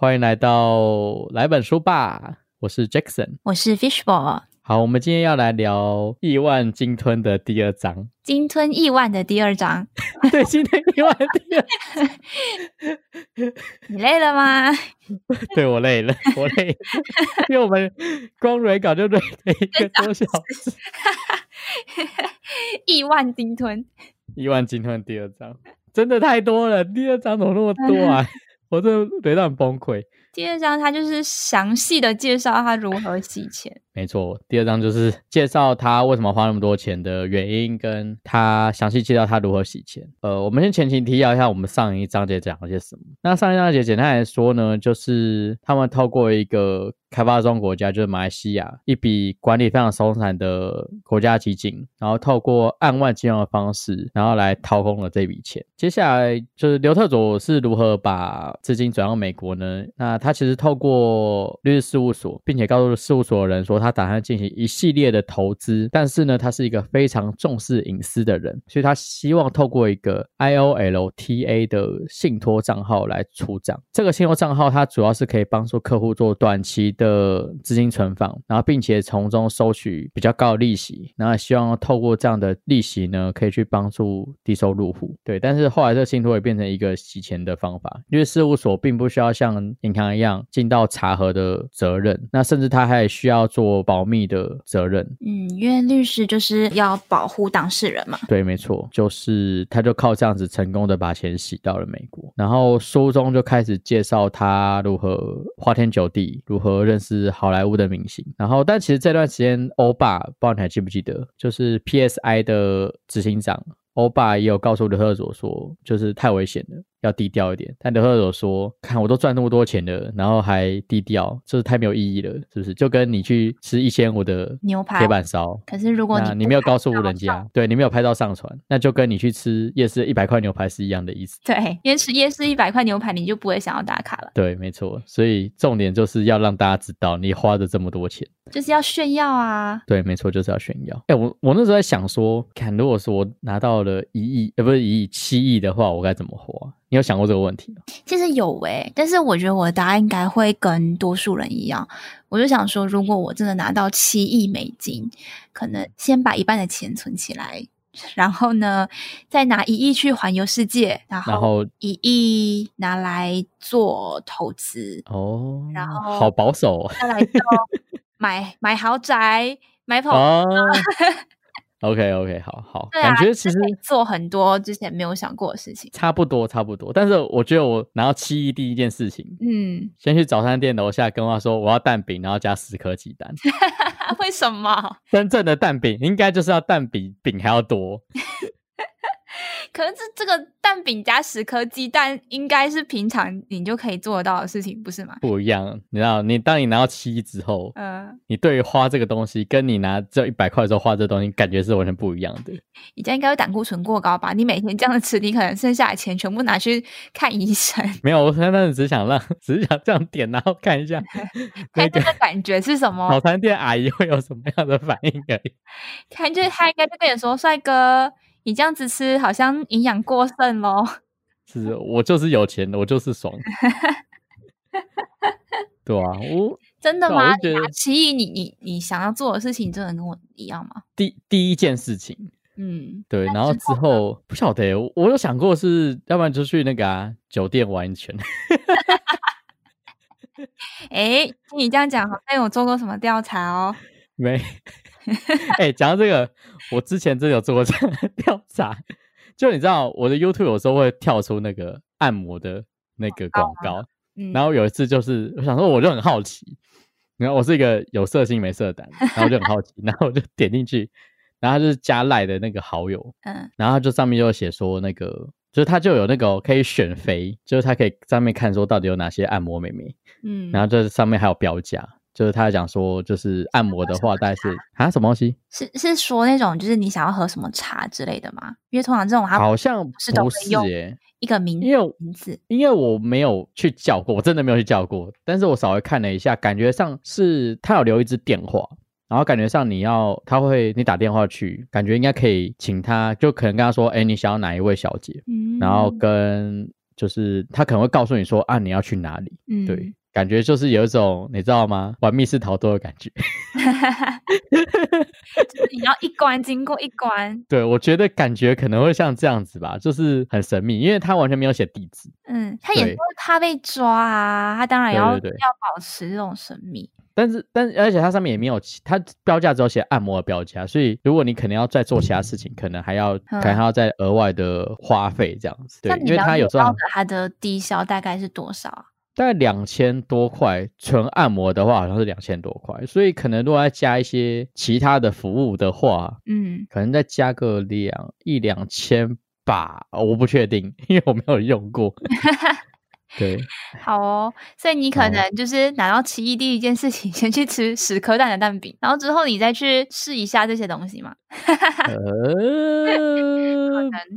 欢迎来到来本书吧，我是 Jackson。我是 Fishball，好，我们今天要来聊亿万鲸吞的第二章。鲸吞亿万的第二章，对，今天亿万第二，你累了吗？对我累了，我累了，因为我们光蕊稿就蕊了一个多小时。亿万鲸吞，亿万鲸吞第二章真的太多了，第二章怎么那么多啊？我真的累到很崩溃。第二章他就是详细的介绍他如何洗钱。没错，第二章就是介绍他为什么花那么多钱的原因，跟他详细介绍他如何洗钱。呃，我们先前情提要一下，我们上一章节讲了些什么。那上一章节简单来说呢，就是他们透过一个开发中国家，就是马来西亚，一笔管理非常松散的国家基金，然后透过案外金融的方式，然后来掏空了这笔钱。接下来就是刘特佐是如何把资金转到美国呢？那他其实透过律师事务所，并且告诉事务所的人说，他打算进行一系列的投资，但是呢，他是一个非常重视隐私的人，所以他希望透过一个 IOLTA 的信托账号来出账。这个信托账号，它主要是可以帮助客户做短期的资金存放，然后并且从中收取比较高的利息，然后希望透过这样的利息呢，可以去帮助低收入户。对，但是后来这个信托也变成一个洗钱的方法，因为事务所并不需要像银行一样尽到查核的责任，那甚至他还需要做保密的责任。嗯，因为律师就是要保护当事人嘛。对，没错，就是他就靠这样子成功的把钱洗到了美国，然后书中就开始介绍他如何花天酒地，如何认识好莱坞的明星。然后，但其实这段时间，欧巴不知道你还记不记得，就是 PSI 的执行长欧巴也有告诉刘特佐说，就是太危险了。要低调一点，但刘贺佐说：“看我都赚那么多钱了，然后还低调，就是太没有意义了，是不是？就跟你去吃一千五的牛排铁板烧，可是如果你你没有告诉人家，对你没有拍照上传，那就跟你去吃夜市一百块牛排是一样的意思。对，因为吃夜市一百块牛排，你就不会想要打卡了。对，没错。所以重点就是要让大家知道你花的这么多钱，就是要炫耀啊。对，没错，就是要炫耀。哎，我我那时候在想说，看如果说我拿到了一亿，呃，不是一亿，七亿的话，我该怎么花？你有想过这个问题吗？其实有诶，但是我觉得我的答案应该会跟多数人一样。我就想说，如果我真的拿到七亿美金，可能先把一半的钱存起来，然后呢，再拿一亿去环游世界，然后一亿拿来做投资哦，然后好保守，再来 买买豪宅，买 跑。OK OK，好好，感觉其实做很多之前没有想过的事情，差不多差不多。但是我觉得我拿到七亿第一件事情，嗯，先去早餐店楼下跟他说我要蛋饼，然后加十颗鸡蛋。为什么？真正的蛋饼应该就是要蛋比饼还要多。可是这这个蛋饼加十颗鸡蛋，应该是平常你就可以做得到的事情，不是吗？不一样，你知道，你当你拿到七亿之后，嗯，你对于花这个东西，跟你拿这一百块的时候花这东西，感觉是完全不一样的。你这样应该有胆固醇过高吧？你每天这样吃，你可能剩下的钱全部拿去看医生。没有，我现在只想让，只是想这样点，然后看一下，看这个感觉是什么？早餐店阿姨会有什么样的反应而已。看，就是他应该就跟你说，帅哥。你这样子吃好像营养过剩喽。是我就是有钱，我就是爽。对啊，我真的吗？拿七亿，你你你想要做的事情，真的跟我一样吗？第第一件事情，嗯，对，然后之后不晓得，我有想过是要不然就去那个啊酒店玩一圈。哎，听你这样讲，好像有做过什么调查哦？没。哎，讲到这个，我之前真的有做过这样的 调查，就你知道，我的 YouTube 有时候会跳出那个按摩的那个广告，然后有一次就是我想说，我就很好奇，然后我是一个有色心没色胆，然后就很好奇，然后我就点进去，然后就是加赖的那个好友，嗯，然后就上面就写说那个，就是他就有那个可以选肥，就是他可以上面看说到底有哪些按摩美眉，嗯，然后这上面还有标价。就是他讲说，就是按摩的话，大概是啊什么东西？是是说那种，就是你想要喝什么茶之类的吗？因为通常这种好像不是耶，一个名因为名字，因为我没有去叫过，我真的没有去叫过。但是我稍微看了一下，感觉上是他有留一支电话，然后感觉上你要他会你打电话去，感觉应该可以请他，就可能跟他说，哎，你想要哪一位小姐？嗯，然后跟。就是他可能会告诉你说啊，你要去哪里，嗯，对，感觉就是有一种你知道吗？玩密室逃脱的感觉。就是你要一关经过一关，对，我觉得感觉可能会像这样子吧，就是很神秘，因为他完全没有写地址。嗯，他也对是怕被抓啊，他当然要要保持这种神秘。但是，但而且它上面也没有其，它标价只有写按摩的标价，所以如果你可能要再做其他事情，可能还要可能还要再额外的花费这样子。对因为它有时候到的它的低消大概是多少啊？大概两千多块，纯按摩的话好像是两千多块，所以可能如果再加一些其他的服务的话，嗯，可能再加个两一两千吧，哦我不确定，因为我没有用过。对，好哦。所以你可能就是拿到奇异第一件事情，先去吃十颗蛋的蛋饼，然后之后你再去试一下这些东西嘛。呃，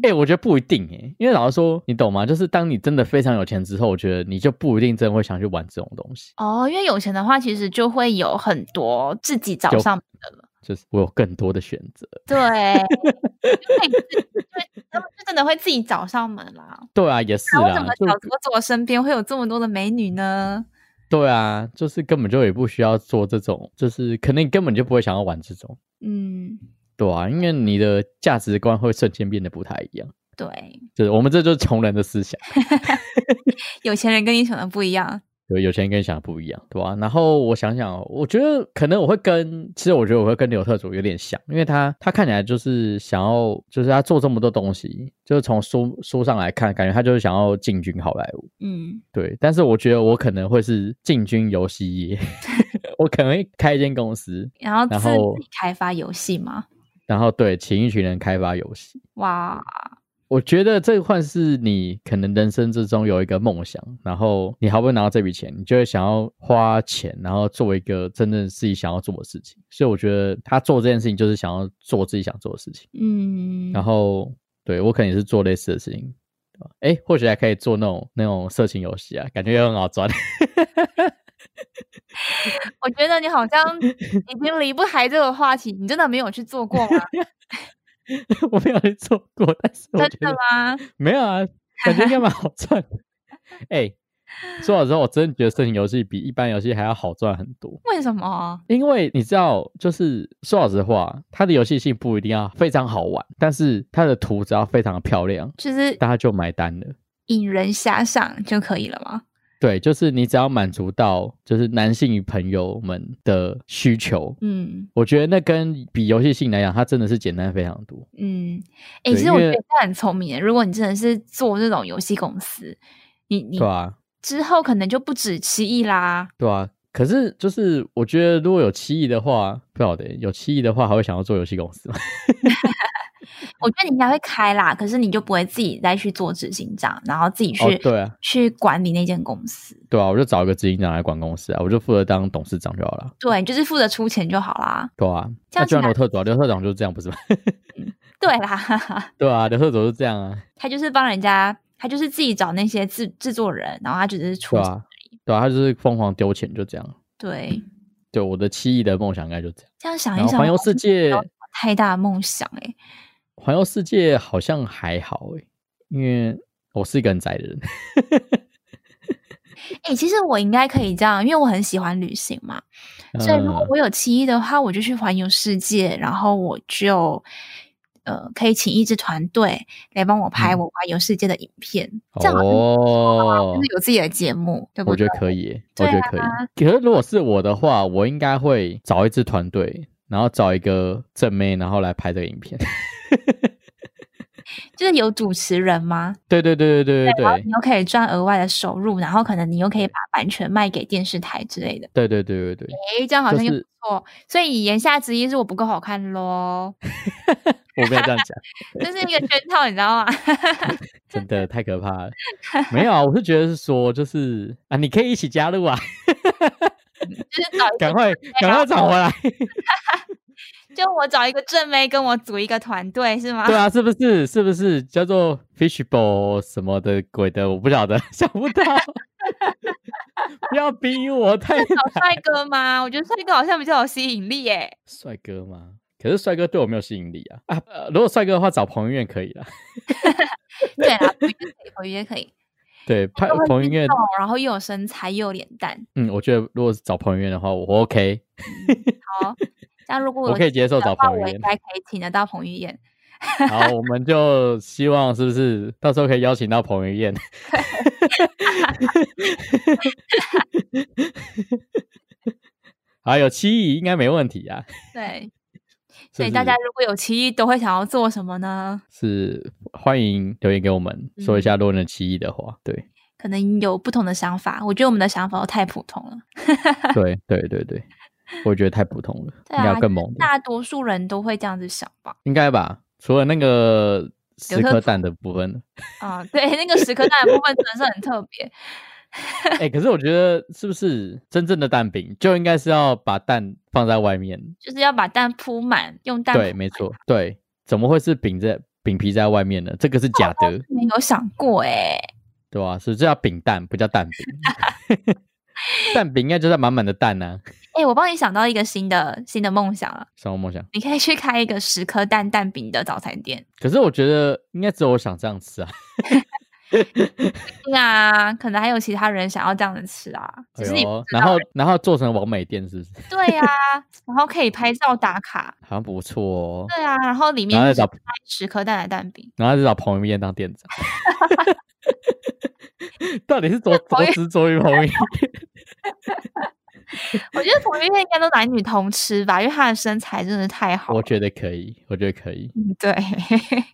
哎、我觉得不一定哎，因为老实说，你懂吗？就是当你真的非常有钱之后，我觉得你就不一定真的会想去玩这种东西。哦，因为有钱的话，其实就会有很多自己找上门的了。就是我有更多的选择。对，他们就真的会自己找上门啦。对啊，也是那为什么，啦就小左左身边会有这么多的美女呢？对啊，就是根本就也不需要做这种，就是可能你根本就不会想要玩这种。嗯，对啊，因为你的价值观会瞬间变得不太一样。对，就是我们这就是穷人的思想，有钱人跟你想的不一样。有有钱人跟你想的不一样，对吧、然后我想想哦，我觉得可能我会跟，其实我觉得我会跟刘特佐有点像，因为他他看起来就是想要，就是他做这么多东西，就是从书书上来看，感觉他就是想要进军好莱坞，嗯，对。但是我觉得我可能会是进军游戏业，我可能会开一间公司，然后自然后己开发游戏嘛。然后对，请一群人开发游戏。哇，我觉得这块是你可能人生之中有一个梦想，然后你好不容易拿到这笔钱，你就会想要花钱，然后做一个真正自己想要做的事情。所以我觉得他做这件事情就是想要做自己想做的事情。嗯，然后对我可能也是做类似的事情？哎，或许还可以做那种那种色情游戏啊，感觉也很好赚。我觉得你好像已经离不开这个话题，你真的没有去做过吗？我没有去做过，但是我真觉得的吗？没有啊，感觉应该蛮好赚的。哎，说老实话，我真的觉得色情游戏比一般游戏还要好赚很多。为什么？因为你知道，就是说老实话，它的游戏性不一定要非常好玩，但是它的图只要非常的漂亮，就是大家就买单了。引人遐想就可以了吗？对，就是你只要满足到就是男性朋友们的需求，嗯我觉得那跟比游戏性来讲，它真的是简单非常多。嗯，哎、对其实我觉得他很聪明。如果你真的是做这种游戏公司，你你对啊，之后可能就不止七亿啦。对啊。可是就是我觉得如果有七亿的话，不晓得有七亿的话，还会想要做游戏公司吗？我觉得你应该会开啦，可是你就不会自己再去做执行长，然后自己去、哦，对啊，去管理那间公司。对啊，我就找一个执行长来管公司啊，我就负责当董事长就好了。对，你就是负责出钱就好啦。对啊，那就像刘特佐，刘特长就是这样，不是吗？对啦，对啊，刘特长是这样啊。他就是帮人家，他就是自己找那些制制作人，然后他只是出钱。对啊，对啊，他就是疯狂丢钱，就这样。对，对，我的七亿的梦想应该就这样。这样想一想，环游世界，太大的梦想哎、环游世界好像还好诶，因为我是一个很宅的人。哎、其实我应该可以这样，因为我很喜欢旅行嘛。所以如果嗯我有七亿的话，我就去环游世界，然后我就呃可以请一支团队来帮我拍嗯我环游世界的影片，这样哦就，是有自己的节目，对不对我觉？得可以耶，我对觉得可以。啊可是如果是我的话，我应该会找一支团队，然后找一个正妹，然后来拍这个影片。就是有主持人吗？对对对对对对你又可以赚额外的收入，然后可能你又可以把版权卖给电视台之类的。对对对对对，哎，这样好像又就是不错。所以言下之意是我不够好看喽，我没有这样讲。这是一个圈套，你知道吗？真的太可怕了。没有啊，我是觉得是说，就是啊，你可以一起加入啊，就是赶快赶快找回来。就我找一个正妹跟我组一个团队是吗？对啊，是不是？是不是叫做 fishbowl 什么的鬼的？我不晓得，想不到。不要逼我，太找帅哥吗？我觉得帅哥好像比较有吸引力耶。帅哥吗？可是帅哥对我没有吸引力啊啊！呃如果帅哥的话，找彭于晏可以啦。对啊，回约可以，回约可以。对，拍彭于晏，然后又有身材又有脸蛋，嗯，我觉得如果是找彭于晏的话，我 OK，好，这样如果我可以接受找彭于晏。我应该可以请得到彭于晏。好，我们就希望是不是到时候可以邀请到彭于晏？好，有七亿应该没问题啊。对，所以大家如果有七亿，都会想要做什么呢？是欢迎留言给我们，说一下如果能七亿的话。对，可能有不同的想法，我觉得我们的想法都太普通了。对，对，对，对，我觉得太普通了，对应该要啊更猛，大多数人都会这样子想吧？应该吧？除了那个十特颗蛋的部分，啊、对，那个十颗蛋的部分真的是很特别。哎、可是我觉得是不是真正的蛋饼就应该是要把蛋放在外面？就是要把蛋铺满，用蛋对，铺没错，对，怎么会是饼在饼皮在外面呢？这个是假的，没有想过哎、对吧、是这叫饼蛋，不叫蛋饼。蛋饼应该就是满满的蛋呢、哎、我帮你想到一个新的新的梦想了，什么梦想？你可以去开一个十颗蛋蛋饼的早餐店。可是我觉得应该只有我想这样吃啊。对啊，可能还有其他人想要这样子吃啊，只是你哎然后然后做成完美店是不是？对呀、然后可以拍照打卡。好像不错哦。对啊，然后里面就是卖十颗蛋的蛋饼。然后就找彭于晏当店长。到底是多多执着于彭于晏？我觉得彭于晏应该都男女通吃吧，因为他的身材真的太好了。我觉得可以，我觉得可以。嗯对，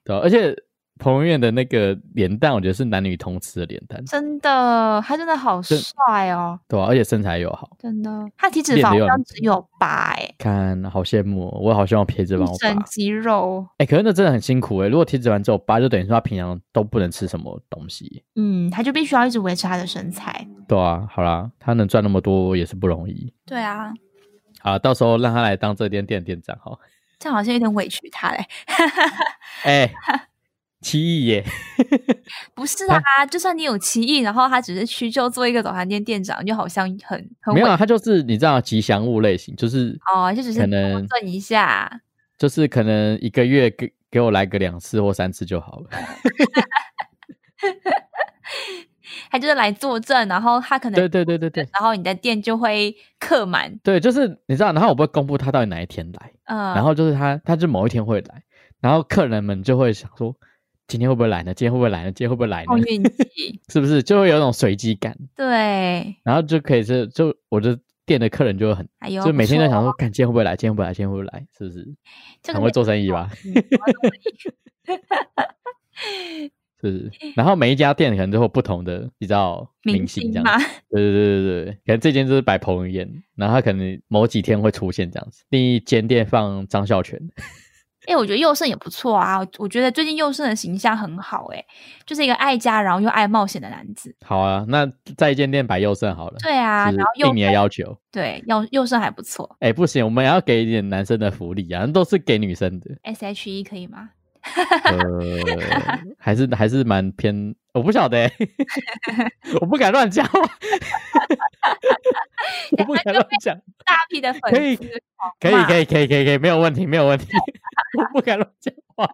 对啊、而且彭于晏的那个脸蛋，我觉得是男女通吃的脸蛋，真的，他真的好真帅哦，对啊，而且身材又好，真的，他体脂肪好像只有八哎，看好羡慕哦、我好希望皮脂肪整。肌肉。哎、可是那真的很辛苦哎、如果体脂肪只有八，就等于说他平常都不能吃什么东西。嗯，他就必须要一直维持他的身材。对啊，好啦，他能赚那么多也是不容易。对啊，好，到时候让他来当这间店店长好。这样好像有点委屈他嘞。哎、七亿耶！不是啊，就算你有奇艺，然后他只是屈就做一个早餐店店长，就好像很很委没有啊，他就是你知道吉祥物类型，就是哦，就只是可能纠正一下。就是可能一个月给给我来个两次或三次就好了。他就是来作证，然后他可能，对对对对对然后你的店就会客满，对，就是你知道，然后我不会公布他到底哪一天来，嗯，然后就是他他就某一天会来，然后客人们就会想说，今天会不会来呢？今天会不会来呢？今天会不会来呢碰？运气，是不是就会有一种随机感？对，然后就可以是就我的店的客人就会很，哎呦，就每天都想说，说，看今天会不会来？今天会不会来？今天会不会来？是不是？很会做生意吧？是是？然后每一家店可能都会有不同的，比较 明明星这样？对对对对对，可能这间就是摆彭于晏，然后他可能某几天会出现这样子。另一间店放张孝全，哎、我觉得佑胜也不错啊，我觉得最近佑胜的形象很好、哎就是一个爱家然后又爱冒险的男子。好啊，那在一间店摆佑胜好了。对啊，然后佑应你的要求。对佑佑胜还不错哎，不行，我们也要给一点男生的福利啊，都是给女生的。，S H E 可以吗？呃，还是还是蛮偏，我不晓得、欸，我不敢乱讲话，我不敢乱讲。大批的粉可以丝，可以可以可以可以可以，没有问题没有问题，我不敢乱讲话。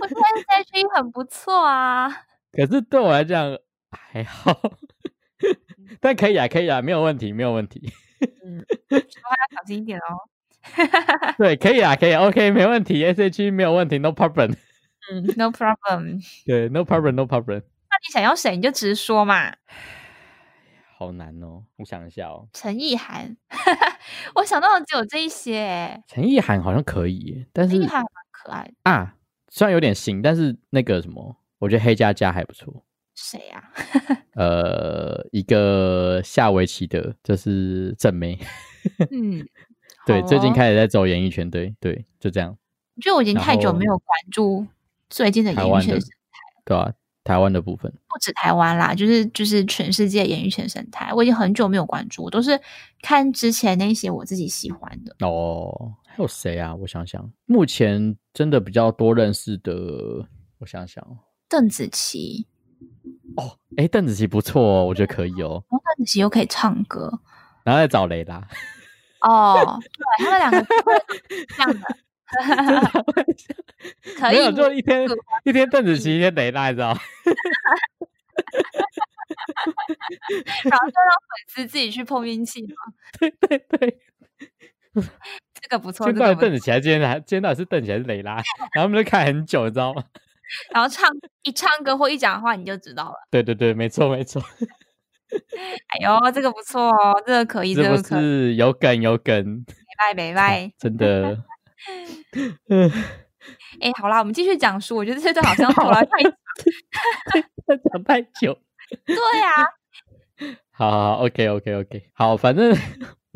我觉得 S H E 很不错啊。可是对我来讲还好，但可以啊可以啊，没有问题没有问题。嗯，说话要小心一点哦。对，可以啊可以啊，OK 没问题，S H E 没有问题，No problem。嗯，No problem。对，No problem No problem。那你想要谁你就直说嘛。好难哦，我想一下哦。陈意涵，我想到的只有这一些欸。陈意涵好像可以耶，但是陈意涵蛮可爱的，啊，虽然有点新，但是那个什么，我觉得黑加加还不错。谁呀、呃，一个下围棋的，就是正妹，嗯，对，最近开始在走演艺圈，对对，就这样，我觉得我已经太久没有关注最近的演艺圈生，对吧、台湾的部分，不止台湾啦，就是就是全世界演艺圈生态，我已经很久没有关注，我都是看之前那些我自己喜欢的。哦，还有谁啊？我想想，目前真的比较多认识的，我想想哦，邓紫棋，哦，哎，邓紫棋不错哦，我觉得可以哦，然后邓紫棋又可以唱歌。然后再找雷拉，哦，对，他们两个是这样的，可没有，以就一天一天邓紫棋，一天雷拉，你知道吗？然后就让粉丝自己去碰运气嘛。对 对对，这个不错，今天这个不错。到邓紫棋还今天还今天到底是邓紫棋还是蕾拉？然后我们就看很久，你知道吗？然后唱一唱歌或一讲话，你就知道了。对对对，没错没错，哎呦，这个不错哦，这个可以，这个可以，是有梗有梗？没拜没拜。真的，嗯，哎，好啦，我们继续讲书。我觉得这段好像拖了太久。讲太久。对呀、好好好，OK OK OK，好，反正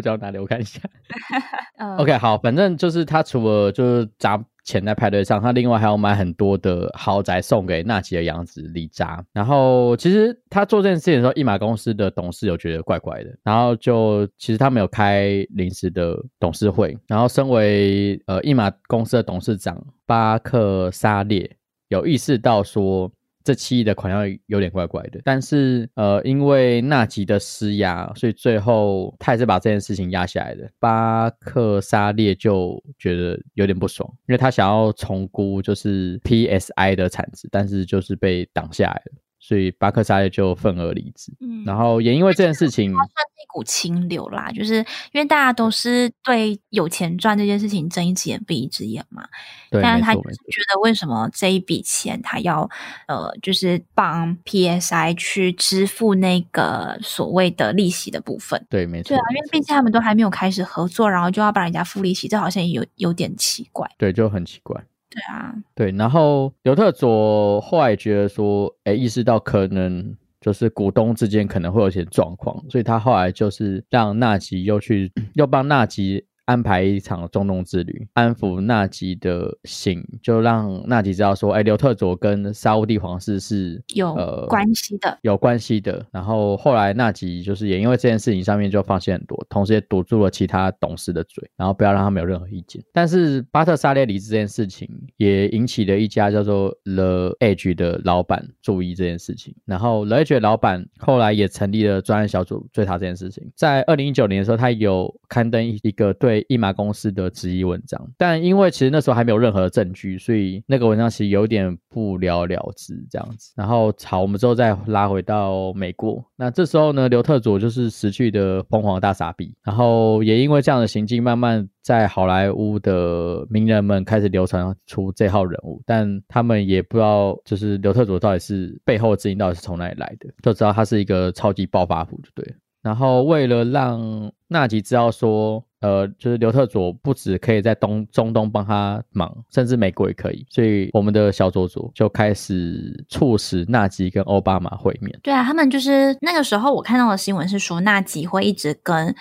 我讲到哪里？我看一下。嗯 OK，好，反正就是他除了就是砸钱在派对上，他另外还要买很多的豪宅送给纳吉的养子李扎。然后其实他做这件事情的时候，一马公司的董事有觉得怪怪的，然后就其实他们有开临时的董事会，然后身为呃一马公司的董事长巴克沙列有意识到说。这七亿的款项有点怪怪的，但是呃，因为纳吉的施压，所以最后他也是把这件事情压下来的。巴克沙列就觉得有点不爽，因为他想要重估就是 PSI 的产值，但是就是被挡下来了，所以巴克沙列就愤而离职。嗯然后也因为这件事情，它算是一股清流啦，就是因为大家都是对有钱赚这件事情睁一只眼闭一只眼嘛，对，但是他就是觉得为什么这一笔钱他要呃，就是帮 PSI 去支付那个所谓的利息的部分。对，没错对啊，，因为毕竟他们都还没有开始合作，然后就要帮人家付利息，这好像也有有点奇怪。对，就很奇怪。对啊，对，然后刘特佐后来觉得说，哎，意识到可能就是股东之间可能会有些状况，所以他后来就是让纳吉又去又帮纳吉安排一场中东之旅，安抚纳吉的心，就让纳吉知道说，哎，刘特佐跟沙乌地皇室是有呃关系的。有关系的。然后后来纳吉就是也因为这件事情上面就放弃很多，同时也堵住了其他董事的嘴，然后不要让他们有任何意见。但是巴特沙列离职这件事情也引起了一家叫做 The Edge 的老板注意这件事情，然后 The Edge 的老板后来也成立了专案小组追查这件事情。在二零一九年的时候，他有刊登一一个对一马公司的质疑文章，但因为其实那时候还没有任何证据，所以那个文章其实有点不了了之这样子。然后好，我们之后再拉回到美国，那这时候呢，刘特佐就是失去的疯狂大傻逼，然后也因为这样的行径，慢慢在好莱坞的名人们开始流传出这号人物，但他们也不知道就是刘特佐到底是背后的资金到底是从哪里来的，就知道他是一个超级暴发户就对了。然后为了让纳吉知道说，呃，就是刘特佐不止可以在东中东帮他忙，甚至美国也可以，所以我们的小佐佐就开始促使纳吉跟奥巴马会面。对啊，他们就是那个时候我看到的新闻是说，纳吉会一直跟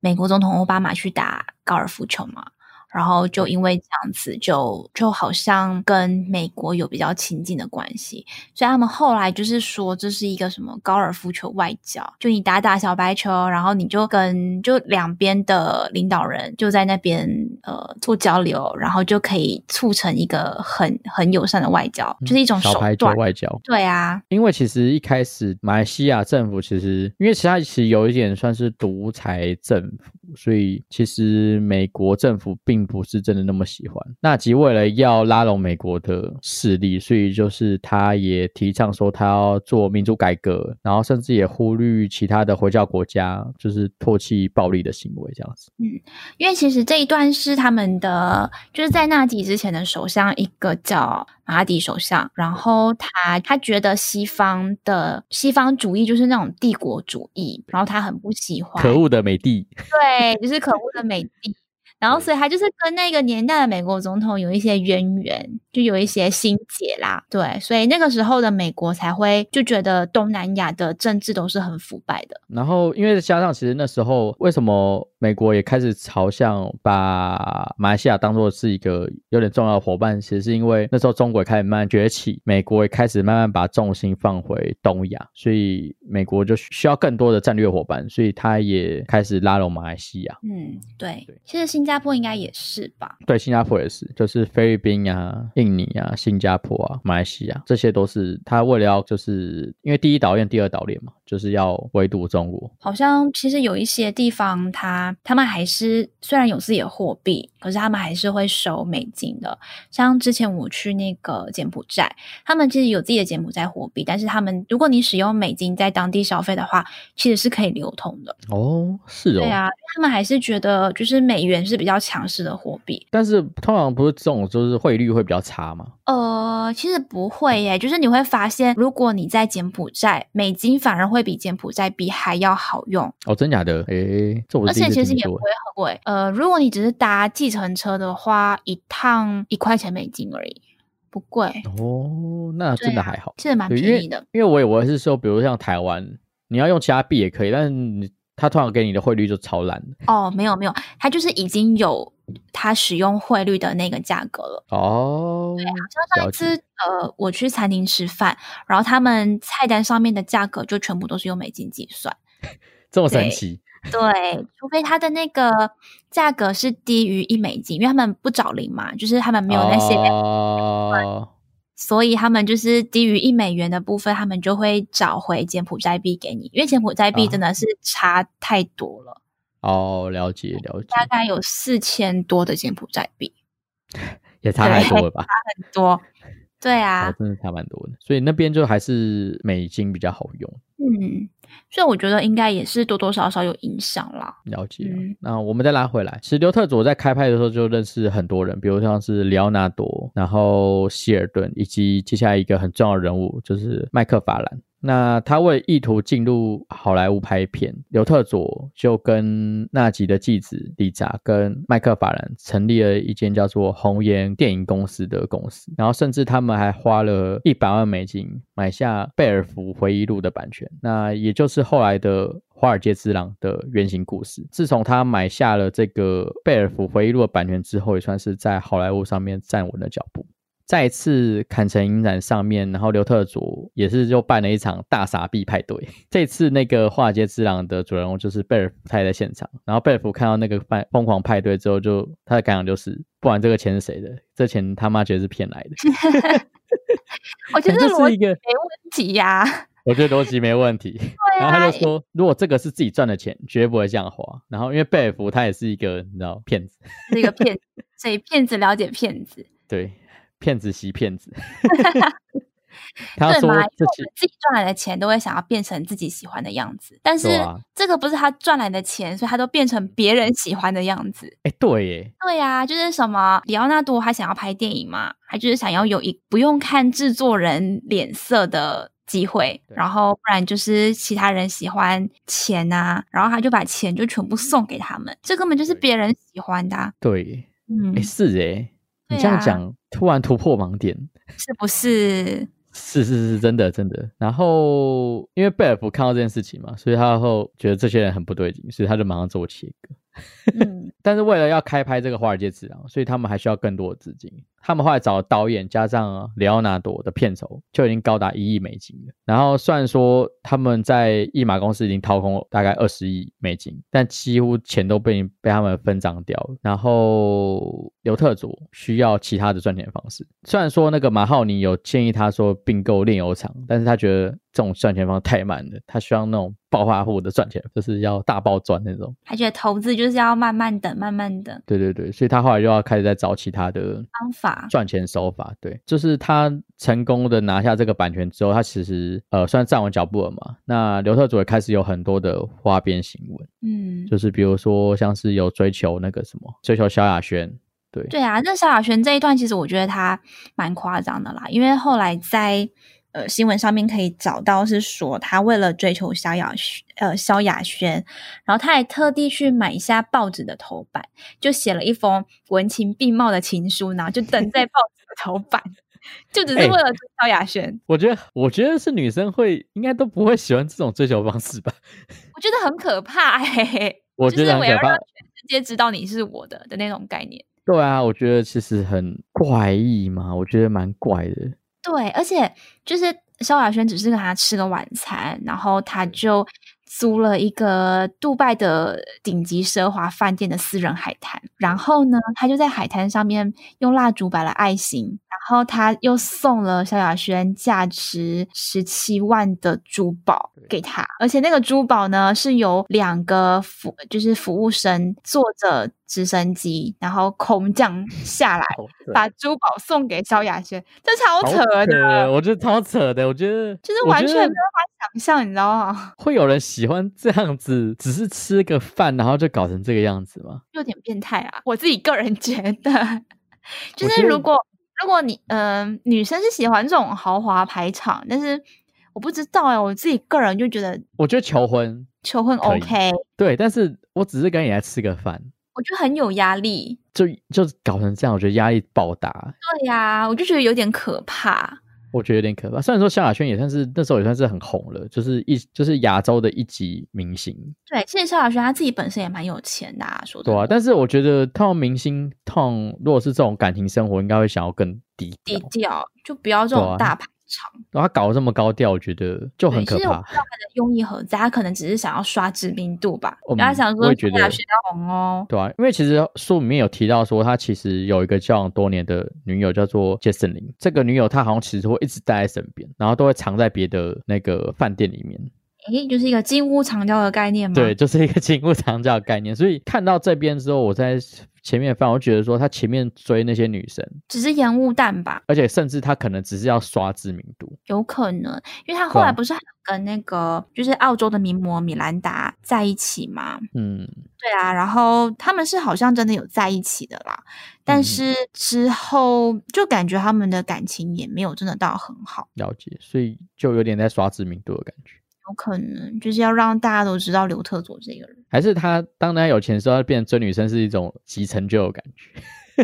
美国总统奥巴马去打高尔夫球嘛。然后就因为这样子就，就好像跟美国有比较亲近的关系，所以他们后来就是说这是一个什么高尔夫球外交，就你打打小白球，然后你就跟就两边的领导人就在那边呃做交流，然后就可以促成一个很很友善的外交，就是一种手小白球段。外交。对啊，因为其实一开始马来西亚政府其实，因为其他其实有一点算是独裁政府，所以其实美国政府并不是真的那么喜欢纳吉。为了要拉拢美国的势力，所以就是他也提倡说他要做民主改革，然后甚至也呼吁其他的回教国家就是唾弃暴力的行为这样子。嗯因为其实这一段是他们的，就是在纳吉之前的首相，一个叫马哈迪首相，然后他他觉得西方的西方主义就是那种帝国主义，然后他很不喜欢，可恶的美帝，对，就是可恶的美帝。然后，所以他就是跟那个年代的美国总统有一些渊源，就有一些心结啦。对，所以那个时候的美国才会就觉得东南亚的政治都是很腐败的。然后，因为加上其实那时候，为什么美国也开始朝向把马来西亚当做是一个有点重要的伙伴？其实是因为那时候中国也开始慢慢崛起，美国也开始慢慢把重心放回东亚，所以美国就需要更多的战略伙伴，所以他也开始拉拢马来西亚。嗯，对对。其实新加坡应该也是吧？对，新加坡也是，就是菲律宾啊、印尼啊、新加坡啊、马来西亚，这些都是他为了要就是因为第一岛链、第二岛链嘛，就是要围堵中国？好像其实有一些地方他，他们还是虽然有自己的货币，可是他们还是会收美金的。像之前我去那个柬埔寨，他们其实有自己的柬埔寨货币，但是他们如果你使用美金在当地消费的话，其实是可以流通的。哦，是哦，对啊，他们还是觉得就是美元是比较强势的货币。但是通常不是这种，就是汇率会比较差吗？呃，其实不会耶，就是你会发现，如果你在柬埔寨，美金反而会比柬埔寨币还要好用。哦，真假的？诶，这我而且其实也不不会很贵。呃，如果你只是搭计程车的话，一趟一块钱美金而已，不贵。哦，那真的还好，其实蛮便宜的。因为我以为是说，比如像台湾，你要用其他币也可以，但是你他通常给你的汇率就超烂的。哦，没有没有，它就是已经有它使用汇率的那个价格了。哦，像上一次，呃，我去餐厅吃饭，然后他们菜单上面的价格就全部都是用美金计算。这么神奇？对，除非它的那个价格是低于一美金，因为他们不找零嘛，就是他们没有那些，哦，所以他们就是低于一美元的部分，他们就会找回柬埔寨币给你，因为柬埔寨币啊真的是差太多了，哦，了解了解，大概有四千多的柬埔寨币，也差太多了吧？差很多。对啊哦，，真的差蛮多的，所以那边就还是美金比较好用。嗯，所以我觉得应该也是多多少少有影响啦。了解。嗯那我们再拉回来，其实刘特佐在开拍的时候就认识很多人，比如像是里奥纳多，然后希尔顿，以及接下来一个很重要的人物就是麦克法兰。那他为意图进入好莱坞拍片，刘特佐就跟纳吉的继子李扎跟麦克法兰成立了一间叫做红岩电影公司的公司，然后甚至他们还花了一百万美金买下贝尔福回忆录的版权，那也就是后来的《华尔街之狼》的原型故事。自从他买下了这个贝尔福回忆录的版权之后，也算是在好莱坞上面站稳了脚步。再次坎城影展上面，然后刘特佐也是就办了一场大傻逼派对。这次那个《华尔街之狼》的主人公就是贝尔福，他也在现场。然后贝尔福看到那个派疯狂派对之后就，他的感想就是，不管这个钱是谁的，这钱他妈绝对是骗来的。我觉得这逻辑是一个，没问题呀、我觉得逻辑没问题。对然后他啊就，说，如果这个是自己赚的钱，绝对不会这样花。然后因为贝尔福他也是一个你知道骗子，是一个骗 子，所以骗子了解骗子，对，骗子吸骗子。他说对嘛？因为这期我们自己赚来的钱都会想要变成自己喜欢的样子，但是这个不是他赚来的钱，所以他都变成别人喜欢的样子。哎，对耶，对呀、就是什么里奥纳多他想要拍电影嘛，他就是想要有一不用看制作人脸色的机会，然后不然就是其他人喜欢钱啊，然后他就把钱就全部送给他们，这根本就是对别人喜欢的啊、对，嗯哎，，是哎，你这样讲，突然突破盲点。是不是？是是是，真的真的。然后因为贝尔福看到这件事情嘛，所以他后觉得这些人很不对劲，所以他就马上做切割。但是为了要开拍这个《华尔街之狼》，所以他们还需要更多的资金。他们后来找导演加上里奥纳多的片酬就已经高达一亿美金了。然后虽然说他们在一马公司已经掏空了大概二十亿美金，但几乎钱都被被他们分赃掉了。然后刘特佐需要其他的赚钱方式。虽然说那个马浩尼有建议他说并购炼油厂，但是他觉得这种赚钱方式太慢了，他需要那种暴发户的赚钱，就是要大爆赚那种。他觉得投资就是要慢慢等，慢慢等对对对，所以他后来又要开始在找其他的方法。赚钱手法。对，就是他成功的拿下这个版权之后，他其实呃算站稳脚步了嘛。那刘特佐也开始有很多的花边新闻，嗯，就是比如说像是有追求那个什么，追求萧亚轩，对对啊，那萧亚轩这一段其实我觉得他蛮夸张的啦，因为后来在呃新闻上面可以找到是说他为了追求萧亚轩呃萧亚轩，然后他还特地去买下报纸的头版，就写了一封文情并茂的情书，然后就登在报纸的头版，就只是哎为了追萧亚轩，我觉得我觉得是女生会应该都不会喜欢这种追求方式吧？我觉得很可怕哎、我觉得很可怕我要让。全世界知道你是我的的那种概念。对啊，我觉得其实很怪异嘛，我觉得蛮怪的。对，而且就是萧亚轩只是跟他吃个晚餐，然后他就租了一个杜拜的顶级奢华饭店的私人海滩，然后呢，他就在海滩上面用蜡烛摆了爱心，然后他又送了萧亚轩价值十七万的珠宝给他，而且那个珠宝呢是由两个服就是服务生坐着直升机，然后空降下来，把珠宝送给萧亚轩，这超扯的，我觉得超扯的，我觉得就是完全没有办法想象，你知道吗？会有人喜欢这样子，只是吃个饭，然后就搞成这个样子吗？有点变态啊！我自己个人觉得，就是如果如果你嗯女生是喜欢这种豪华排场，但是我不知道哎，我自己个人就觉得，我觉得求婚求婚 OK，对，但是我只是跟你来吃个饭，我觉得很有压力，就就搞成这样，我觉得压力爆大。对呀，我就觉得有点可怕。我觉得有点可怕。虽然说萧亚轩也算是那时候也算是很红了，就是一就是亚洲的一级明星。对，其实萧亚轩他自己本身也蛮有钱的，啊说对啊。但是我觉得套明星套，如果是这种感情生活，应该会想要更低低调，就不要这种大牌。然后他搞得这么高调，我觉得就很可怕。其实我不知道他的用意何在，他可能只是想要刷知名度吧。他想说觉得学到红哦，对啊，因为其实书里面有提到说，他其实有一个交往多年的女友叫做杰森林。这个女友她好像其实会一直待在身边，然后都会藏在别的那个饭店里面。诶，就是一个金屋藏娇的概念吗？对，就是一个金屋藏娇的概念。所以看到这边之后，我在前面翻，我觉得说他前面追那些女生只是烟雾弹吧，而且甚至他可能只是要刷知名度，有可能，因为他后来不是跟那个就是澳洲的名模米兰达在一起吗？嗯，对啊，然后他们是好像真的有在一起的啦，但是之后就感觉他们的感情也没有真的到很好，了解，所以就有点在刷知名度的感觉。有可能就是要让大家都知道刘特佐这个人，还是他当他有钱的时候，他变成追女生是一种极成就的感觉。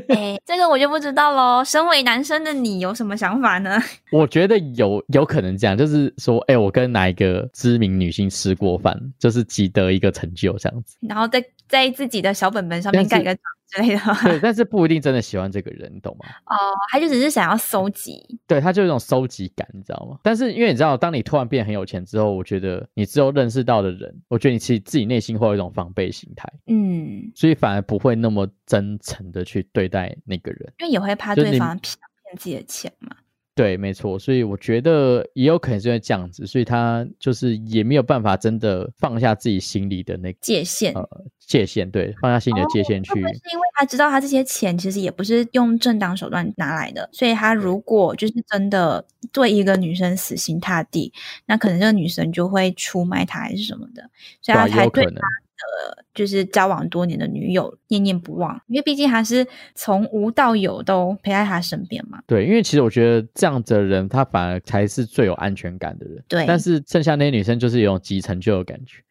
哎，这个我就不知道喽。身为男生的你有什么想法呢？我觉得有有可能这样，就是说，哎，我跟哪一个知名女性吃过饭，就是积得一个成就这样子，然后在在自己的小本本上面盖个。之类的，对，但是不一定真的喜欢这个人，你懂吗？哦，他就只是想要收集，对他就有一种收集感，你知道吗？但是因为你知道，当你突然变很有钱之后，我觉得你之后认识到的人，我觉得你其实自己内心会有一种防备心态，嗯，所以反而不会那么真诚的去对待那个人，因为也会怕对方骗骗自己的钱嘛。对，没错，所以我觉得也有可能是因为这样子，所以他就是也没有办法真的放下自己心里的那个界限，呃，界限，对，放下心里的界限去。是因为他知道他这些钱其实也不是用正当手段拿来的，所以他如果就是真的对一个女生死心塌地，那可能这个女生就会出卖他还是什么的，所以他才对他。呃，就是交往多年的女友念念不忘，因为毕竟还是从无到有都陪在他身边嘛。对，因为其实我觉得这样的人，他反而才是最有安全感的人。对，但是剩下那些女生就是有种急成就的感觉。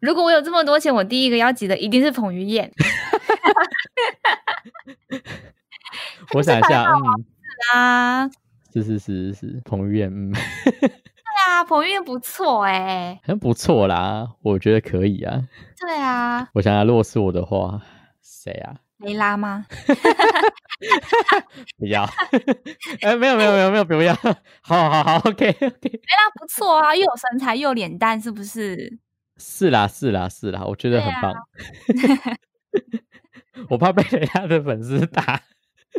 如果我有这么多钱，我第一个要急的一定是彭于晏。我想一下，嗯啊，是是是是彭于晏，嗯。啊，彭于晏不错哎，很不错啦，我觉得可以啊。对啊，我想想，如果是我的话，谁啊？雷拉吗？不要，哎，没有没有没有没有，不要。好好好，OK OK。雷拉不错啊，又有身材又有脸蛋，是不是？是啦是啦是啦，我觉得很棒。我怕被雷拉的粉丝打。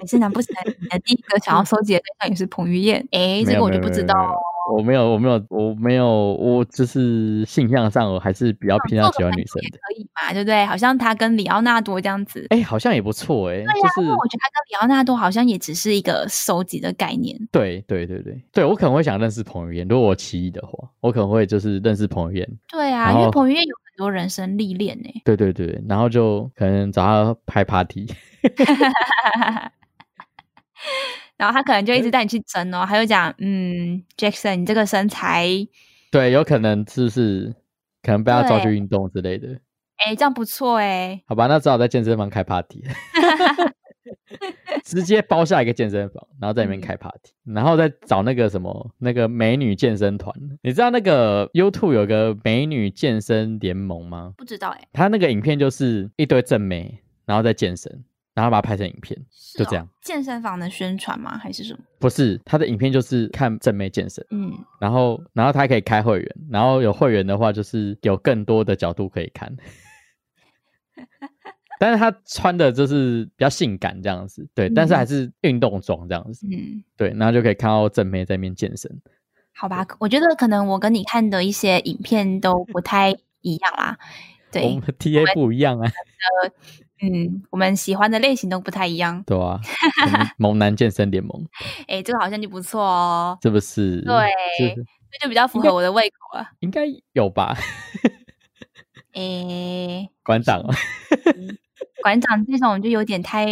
你现在不成，你的第一个想要收集的对象也是彭于晏，哎，这个我就不知道。我没有，我没有，我没有，我就是性向上我还是比较偏向喜欢女生的，可以嘛？对不对？好像他跟里奥纳多这样子，哎，好像也不错，哎，对呀。我觉得他跟里奥纳多好像也只是一个收集的概念。对对对对，对我可能会想认识彭于晏，如果我奇异的话，我可能会就是认识彭于晏。对啊，因为彭于晏有很多人生历练呢。对对对，然后就可能找他拍 party。然后他可能就一直带你去争哦，还有讲，嗯，Jackson，你这个身材，对，有可能是不是可能被他抓去运动之类的？哎，这样不错哎。好吧，那只好在健身房开 party，直接包下一个健身房，然后在里面开 party，然后再找那个什么那个美女健身团。你知道那个 YouTube 有个美女健身联盟吗？不知道哎。他那个影片就是一堆正美，然后在健身。然后把它拍成影片，哦就这样。健身房的宣传吗？还是什么？不是他的影片就是看正妹健身，嗯，然后然后他还可以开会员，然后有会员的话就是有更多的角度可以看。但是他穿的就是比较性感这样子，对，但是还是运动装这样子，嗯，对，然后就可以看到正妹在那边健身。好吧，我觉得可能我跟你看的一些影片都不太一样啦。我对们，TA 不一样啊，嗯，我们喜欢的类型都不太一样。对啊，萌男健身联盟 哎，这个好像就不错哦，是不是？对这就比较符合我的胃口了。应该有吧？诶，馆长哦，馆长这种就有点太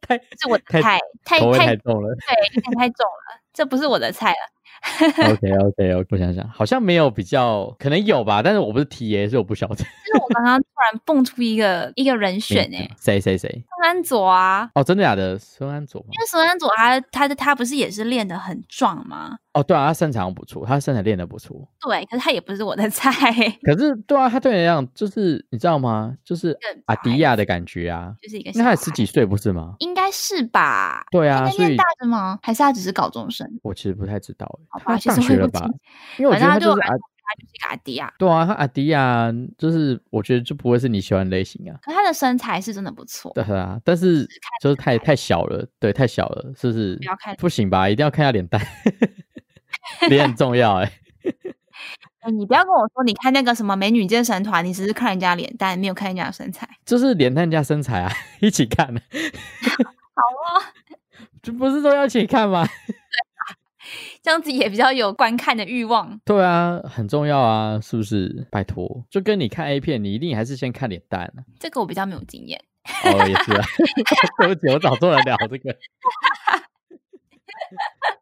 太是我的菜，太太太重了。对，有点太重了，这不是我的菜了。OK OK OK，我想想，好像没有比较，可能有吧，但是我不是 TA，所以我不晓得。就是我刚刚突然蹦出一个一个人选诶，谁谁谁？孙安佐啊，哦，真的假的？孙安佐？因为孙安佐他他的他不是也是练得很壮吗？哦，对啊，他身材不错，他身材练得不错。对，可是他也不是我的菜，可是，对啊，他对你来讲，就是你知道吗？就是更阿迪亚的感觉啊。就是一个那他也十几岁不是吗？应该是吧？对啊，他应该念大的吗？还是他只是高中生？我其实不太知道欸，好吧，他其大学了吧？因为我觉得他就是阿，反正他就是一个阿迪啊，对啊，他阿迪啊就是我觉得就不会是你喜欢的类型啊。可他的身材是真的不错。对啊，但是就是太太小了，对，太小了，是不是？不要看不行吧？一定要看一下脸蛋，脸很重要 哎、哎你不要跟我说，你看那个什么美女健身团，你只是看人家脸蛋，没有看人家的身材。就是脸蛋加身材啊，一起看。好啊，这不是都要一起看吗？这样子也比较有观看的欲望。对啊，很重要啊，是不是？拜托，就跟你看 A 片，你一定还是先看脸蛋啊。这个我比较没有经验。哦，也是啊，对不起，我找错了聊这个。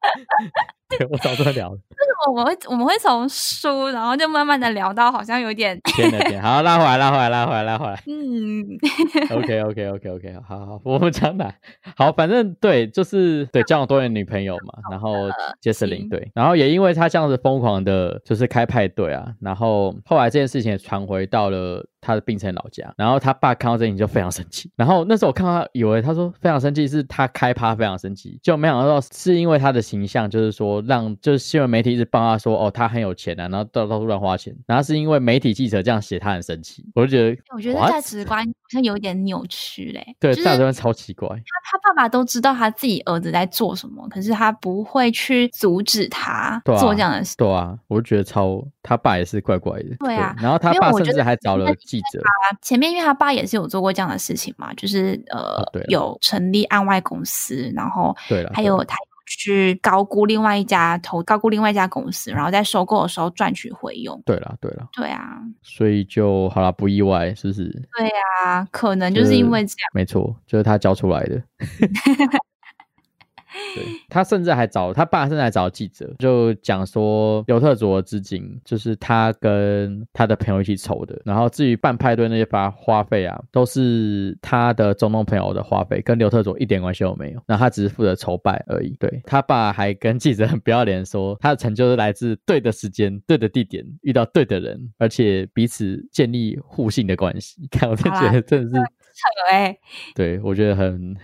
对，我找错人聊了。我们会我们会从书，然后就慢慢的聊到好像有点，天哪天，好，拉回来，拉回来，拉回来，拉回来。嗯，OK OK OK OK，好好，我们讲哪？好，反正对，就是对交往多年女朋友嘛，然后杰斯林行对，然后也因为他这样子疯狂的，就是开派对啊，然后后来这件事情也传回到了他的病城老家，然后他爸看到这件事情就非常生气，然后那时候我看到他以为他说非常生气是他开趴非常生气，就没想到是因为他的形象，就是说让就是新闻媒体一直帮他说哦他很有钱啊，然后到到处乱花钱，然后是因为媒体记者这样写他很生气，我就觉得我觉得价值观好像有点扭曲嘞。对就是价值观超奇怪。他他爸爸都知道他自己儿子在做什么，可是他不会去阻止他做这样的事。对啊，我就觉得超他爸也是怪怪的。对啊然后他爸甚至还找了记者。前面因为他爸也是有做过这样的事情嘛，就是呃、有成立案外公司，然后对了，还有他有去高估另外一家投高估另外一家公司，然后在收购的时候赚取回佣。对啦，对啦，对啊，所以就好啦，不意外，是不是？对啊，可能就是因为这样。没错，就是他教出来的。对 他甚至还找他爸，甚至还找记者，就讲说刘特佐的资金就是他跟他的朋友一起筹的，然后至于办派对那些花花费啊，都是他的中东朋友的花费，跟刘特佐一点关系都没有，然后他只是负责筹办而已。对他爸还跟记者很不要脸说，他的成就是来自对的时间、对的地点、遇到对的人，而且彼此建立互信的关系。看，我真好啦觉得真的是，扯哎、对我觉得很。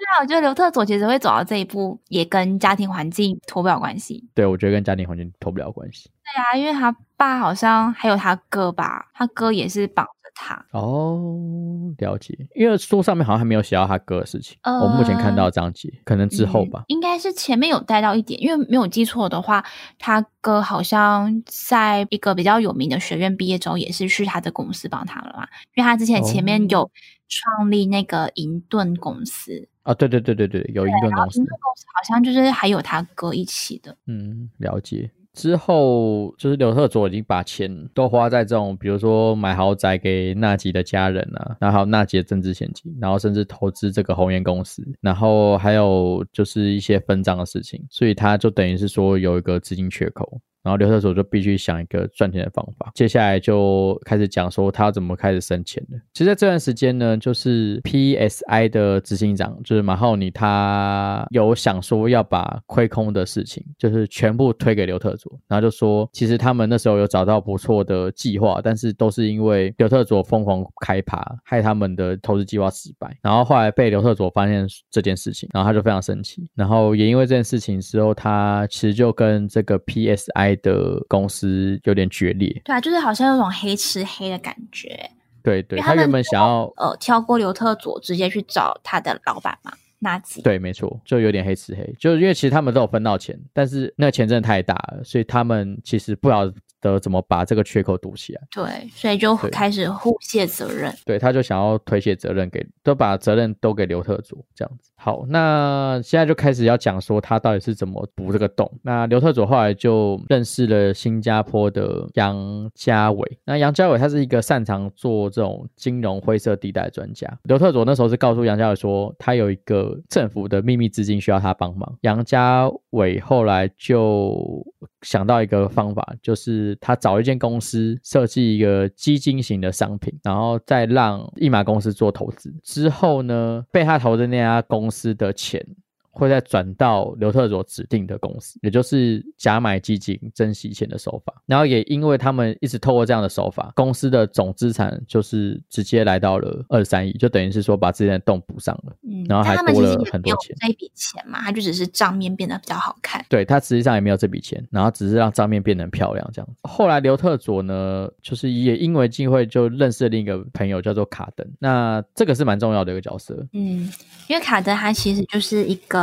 对啊，我觉得刘特佐其实会走到这一步，也跟家庭环境脱不了关系。对，我觉得跟家庭环境脱不了关系。对啊，因为他爸好像还有他哥吧，他哥也是绑着他。哦，了解。因为书上面好像还没有写到他哥的事情，呃我目前看到章节，可能之后吧嗯。应该是前面有带到一点，因为没有记错的话，他哥好像在一个比较有名的学院毕业之后，也是去他的公司帮他了嘛。因为他之前前面哦有创立那个银盾公司，啊，对对对对对，有一顿公司银，盾公司好像就是还有他哥一起的。嗯，了解。之后就是刘特佐已经把钱都花在这种，比如说买豪宅给纳吉的家人啊，然后还有纳吉的政治献金，然后甚至投资这个红岩公司，然后还有就是一些分账的事情，所以他就等于是说有一个资金缺口。然后刘特佐就必须想一个赚钱的方法。接下来就开始讲说他怎么开始生钱的。其实在这段时间呢，就是 PSI 的执行长就是马浩尼，他有想说要把亏空的事情就是全部推给刘特佐，然后就说其实他们那时候有找到不错的计划，但是都是因为刘特佐疯狂开趴，害他们的投资计划失败。然后后来被刘特佐发现这件事情，然后他就非常生气，然后也因为这件事情之后，他其实就跟这个 PSI 的公司有点决裂。对啊，就是好像有种黑吃黑的感觉。对对，他原本想要呃，跳过刘特佐，直接去找他的老板嘛，纳吉。对，没错，就有点黑吃黑，就是因为其实他们都有分到钱，但是那个钱真的太大了，所以他们其实不晓得怎么把这个缺口堵起来。对，所以就开始互卸责任。对，他就想要推卸责任给，都把责任都给刘特佐这样子。好，那现在就开始要讲说他到底是怎么补这个洞。那刘特佐后来就认识了新加坡的杨家伟。那杨家伟他是一个擅长做这种金融灰色地带的专家。刘特佐那时候是告诉杨家伟说，他有一个政府的秘密资金需要他帮忙。杨家伟后来就想到一个方法，就是他找一间公司设计一个基金型的商品，然后再让一马公司做投资。之后呢，被他投的那家公司的钱会再转到刘特佐指定的公司，也就是假买基金、真洗钱的手法。然后也因为他们一直透过这样的手法，公司的总资产就是直接来到了二三亿，就等于是说把之前的洞补上了。嗯，然后还多了很多钱这一笔钱嘛，他就只是账面变得比较好看。对他实际上也没有这笔钱，然后只是让账面变得漂亮这样子。后来刘特佐呢，就是也因为机会就认识了另一个朋友叫做卡登，那这个是蛮重要的一个角色。嗯，因为卡登他其实就是一个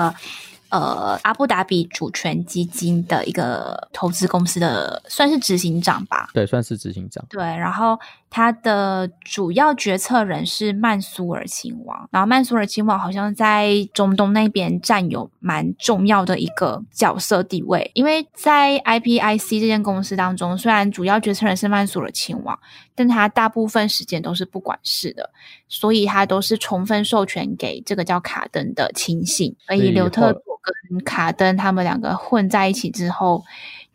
呃阿布达比主权基金的一个投资公司的算是执行长吧。对，算是执行长。对，然后他的主要决策人是曼苏尔亲王，然后曼苏尔亲王好像在中东那边占有蛮重要的一个角色地位，因为在 IPIC 这间公司当中，虽然主要决策人是曼苏尔亲王，但他大部分时间都是不管事的，所以他都是充分授权给这个叫卡登的亲信，所以刘特佐跟卡登他们两个混在一起之后，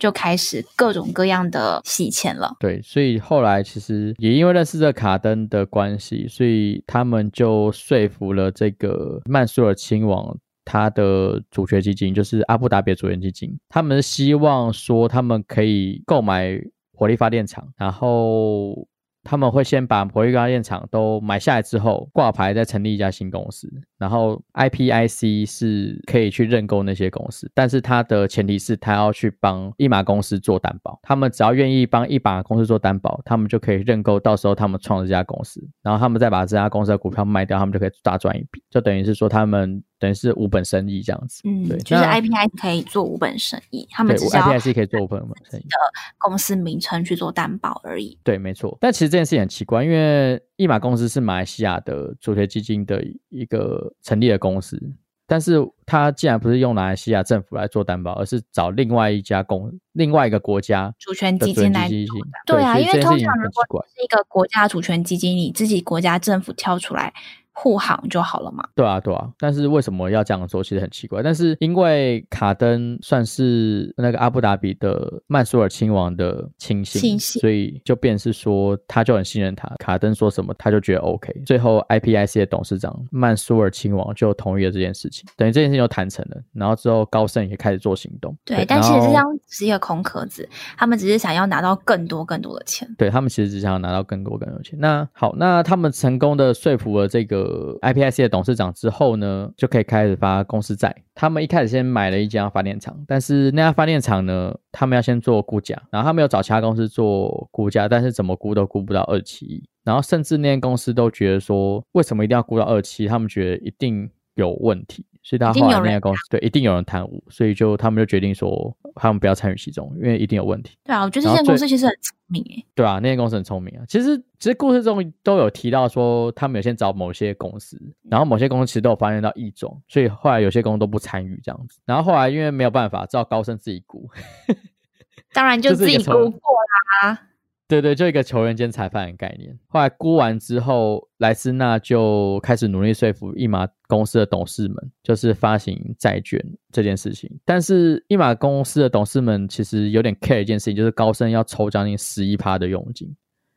就开始各种各样的洗钱了。对，所以后来其实也因为认识这卡登的关系，所以他们就说服了这个曼苏尔亲王。他的主权基金就是阿布达比主权基金，他们希望说他们可以购买火力发电厂，然后他们会先把火力发电厂都买下来之后挂牌，再成立一家新公司。然后 IPIC 是可以去认购那些公司，但是它的前提是他要去帮一马公司做担保。他们只要愿意帮一马公司做担保，他们就可以认购。到时候他们创的这家公司，然后他们再把这家公司的股票卖掉，他们就可以大赚一笔。就等于是说他们等于是无本生意这样子。嗯，对，就是 IPI 可以做无本生意，他对们只是要 IPIC 可以做无本生意的。公司名称去做担保而已。对，没错。但其实这件事情很奇怪，因为一马公司是马来西亚的主权基金的一个成立的公司，但是它既然不是用马来西亚政府来做担保，而是找另外一家公、另外一个国家主权基金来。对啊，因为通常如果。是一个国家主权基金，你自己国家政府跳出来护航就好了嘛。对啊，对啊，但是为什么要这样做，其实很奇怪。但是因为卡登算是那个阿布达比的曼苏尔亲王的亲信，亲信所以就便是说他就很信任他，卡登说什么他就觉得 OK。最后 IPIC 的董事长曼苏尔亲王就同意了这件事情，等于这件事情就谈成了。然后之后高盛也开始做行动。对，但其实这张只是一个空壳子，他们只是想要拿到更多更多的钱。对他们其实只想要拿到更多更多的钱。那好，那他们成功的说服了这个呃 IPIC 的董事长之后呢，就可以开始发公司债。他们一开始先买了一家发电厂，但是那家发电厂呢，他们要先做估价，然后他们有找其他公司做估价，但是怎么估都估不到二七亿。然后甚至那间公司都觉得说，为什么一定要估到二七？他们觉得一定有问题。所以他后来那家公司对一定有人贪污，所以就他们就决定说，他们不要参与其中，因为一定有问题。对啊，我觉得这间公司其实很聪明诶。对啊，那间公司很聪明啊。其实，其实故事中都有提到说，他们有先找某些公司，然后某些公司其实都有发现到异状，所以后来有些公司都不参与这样子。然后后来因为没有办法，只好高盛自己估。当然就自己估过啦。对对，就一个球员兼裁判的概念。后来估完之后，莱斯纳就开始努力说服一马公司的董事们，就是发行债券这件事情。但是，一马公司的董事们其实有点 care 一件事情，就是高盛要抽将近十一趴的佣金。